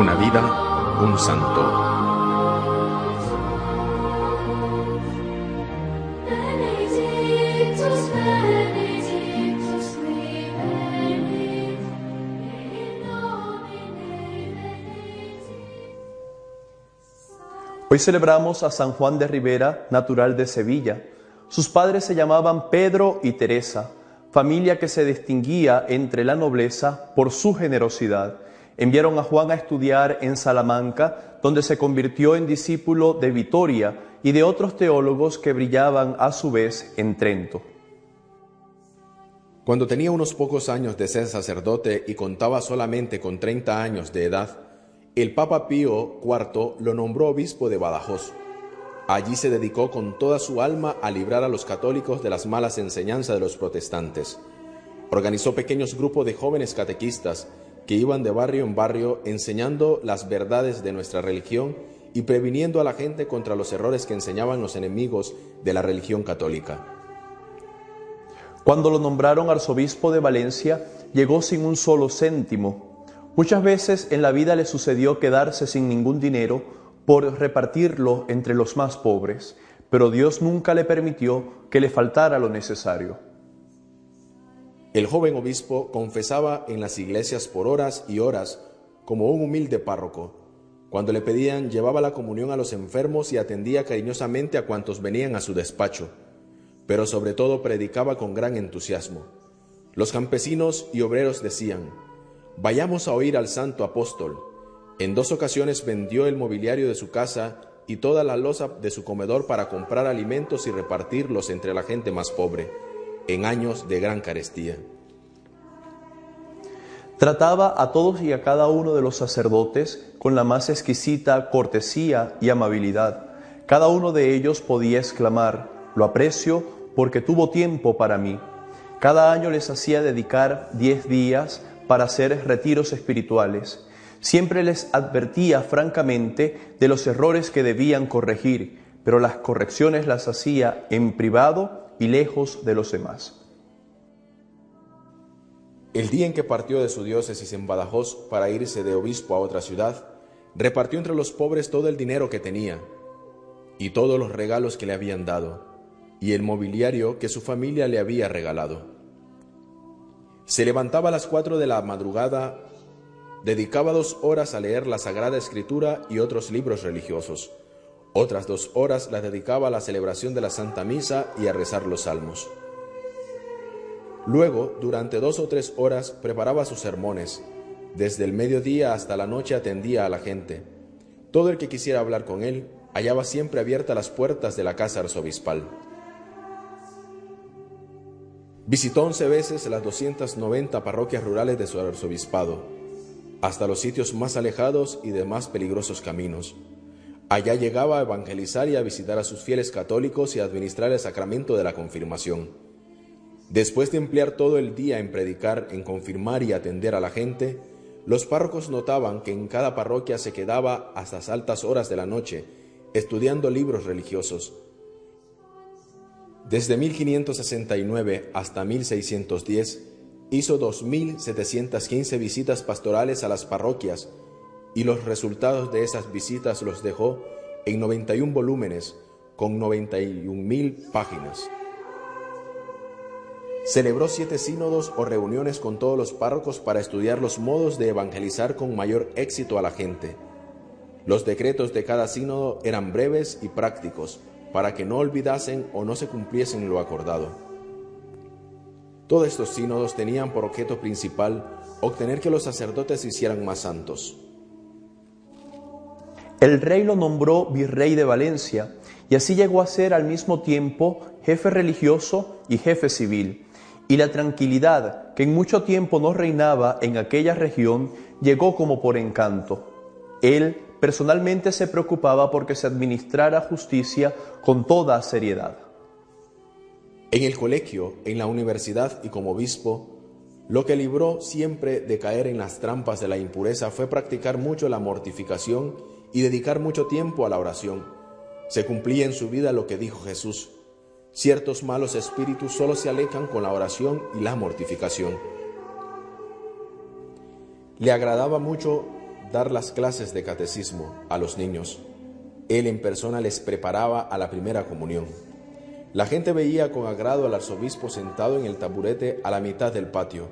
vida un santo. Hoy celebramos a San Juan de Rivera, natural de Sevilla. Sus padres se llamaban Pedro y Teresa, familia que se distinguía entre la nobleza por su generosidad. Enviaron a Juan a estudiar en Salamanca, donde se convirtió en discípulo de Vitoria y de otros teólogos que brillaban a su vez en Trento. Cuando tenía unos pocos años de ser sacerdote y contaba solamente con 30 años de edad, el Papa Pío IV lo nombró obispo de Badajoz. Allí se dedicó con toda su alma a librar a los católicos de las malas enseñanzas de los protestantes. Organizó pequeños grupos de jóvenes catequistas que iban de barrio en barrio enseñando las verdades de nuestra religión y previniendo a la gente contra los errores que enseñaban los enemigos de la religión católica. Cuando lo nombraron arzobispo de Valencia, llegó sin un solo céntimo Muchas veces en la vida le sucedió quedarse sin ningún dinero por repartirlo entre los más pobres, pero Dios nunca le permitió que le faltara lo necesario. El joven obispo confesaba en las iglesias por horas y horas como un humilde párroco. Cuando le pedían llevaba la comunión a los enfermos y atendía cariñosamente a cuantos venían a su despacho, pero sobre todo predicaba con gran entusiasmo. Los campesinos y obreros decían, Vayamos a oír al santo apóstol. En dos ocasiones vendió el mobiliario de su casa y toda la losa de su comedor para comprar alimentos y repartirlos entre la gente más pobre, en años de gran carestía. Trataba a todos y a cada uno de los sacerdotes con la más exquisita cortesía y amabilidad. Cada uno de ellos podía exclamar, lo aprecio porque tuvo tiempo para mí. Cada año les hacía dedicar diez días para hacer retiros espirituales. Siempre les advertía francamente de los errores que debían corregir, pero las correcciones las hacía en privado y lejos de los demás. El día en que partió de su diócesis en Badajoz para irse de obispo a otra ciudad, repartió entre los pobres todo el dinero que tenía y todos los regalos que le habían dado y el mobiliario que su familia le había regalado. Se levantaba a las cuatro de la madrugada, dedicaba dos horas a leer la Sagrada Escritura y otros libros religiosos. Otras dos horas las dedicaba a la celebración de la Santa Misa y a rezar los salmos. Luego, durante dos o tres horas, preparaba sus sermones. Desde el mediodía hasta la noche atendía a la gente. Todo el que quisiera hablar con él hallaba siempre abiertas las puertas de la casa arzobispal. Visitó once veces las 290 parroquias rurales de su arzobispado, hasta los sitios más alejados y de más peligrosos caminos. Allá llegaba a evangelizar y a visitar a sus fieles católicos y a administrar el sacramento de la confirmación. Después de emplear todo el día en predicar, en confirmar y atender a la gente, los párrocos notaban que en cada parroquia se quedaba hasta las altas horas de la noche estudiando libros religiosos, desde 1569 hasta 1610 hizo 2.715 visitas pastorales a las parroquias y los resultados de esas visitas los dejó en 91 volúmenes con 91.000 páginas. Celebró siete sínodos o reuniones con todos los párrocos para estudiar los modos de evangelizar con mayor éxito a la gente. Los decretos de cada sínodo eran breves y prácticos, para que no olvidasen o no se cumpliesen lo acordado. Todos estos sínodos tenían por objeto principal obtener que los sacerdotes se hicieran más santos. El rey lo nombró virrey de Valencia y así llegó a ser al mismo tiempo jefe religioso y jefe civil. Y la tranquilidad que en mucho tiempo no reinaba en aquella región llegó como por encanto. Él personalmente se preocupaba porque se administrara justicia con toda seriedad. En el colegio, en la universidad y como obispo, lo que libró siempre de caer en las trampas de la impureza fue practicar mucho la mortificación y dedicar mucho tiempo a la oración. Se cumplía en su vida lo que dijo Jesús. Ciertos malos espíritus solo se alejan con la oración y la mortificación. Le agradaba mucho dar las clases de catecismo a los niños. Él en persona les preparaba a la primera comunión. La gente veía con agrado al arzobispo sentado en el taburete a la mitad del patio,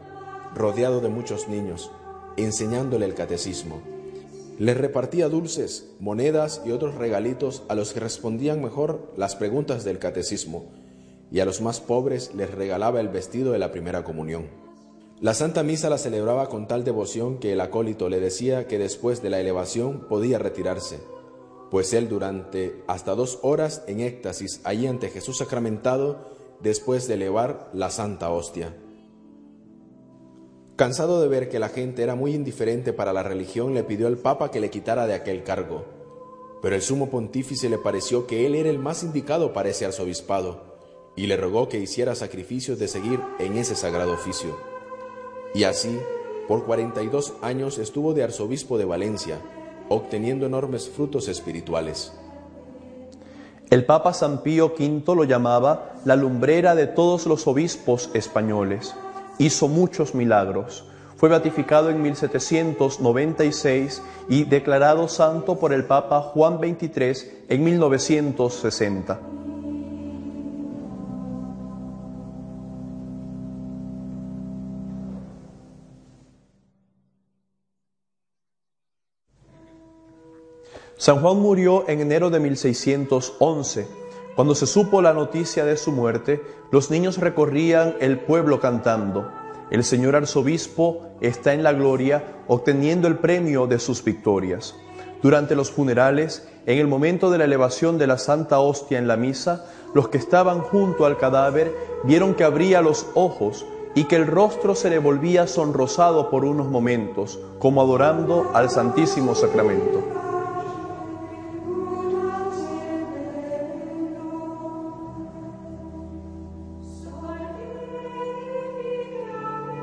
rodeado de muchos niños, enseñándole el catecismo. Les repartía dulces, monedas y otros regalitos a los que respondían mejor las preguntas del catecismo, y a los más pobres les regalaba el vestido de la primera comunión. La Santa Misa la celebraba con tal devoción que el acólito le decía que después de la elevación podía retirarse, pues él durante hasta dos horas en éxtasis allí ante Jesús sacramentado, después de elevar la Santa Hostia. Cansado de ver que la gente era muy indiferente para la religión, le pidió al Papa que le quitara de aquel cargo. Pero el sumo pontífice le pareció que él era el más indicado para ese arzobispado, y le rogó que hiciera sacrificios de seguir en ese sagrado oficio. Y así, por 42 años estuvo de arzobispo de Valencia, obteniendo enormes frutos espirituales. El Papa San Pío V lo llamaba la lumbrera de todos los obispos españoles. Hizo muchos milagros. Fue beatificado en 1796 y declarado santo por el Papa Juan XXIII en 1960. San Juan murió en enero de 1611. Cuando se supo la noticia de su muerte, los niños recorrían el pueblo cantando. El señor arzobispo está en la gloria obteniendo el premio de sus victorias. Durante los funerales, en el momento de la elevación de la Santa Hostia en la misa, los que estaban junto al cadáver vieron que abría los ojos y que el rostro se le volvía sonrosado por unos momentos, como adorando al Santísimo Sacramento.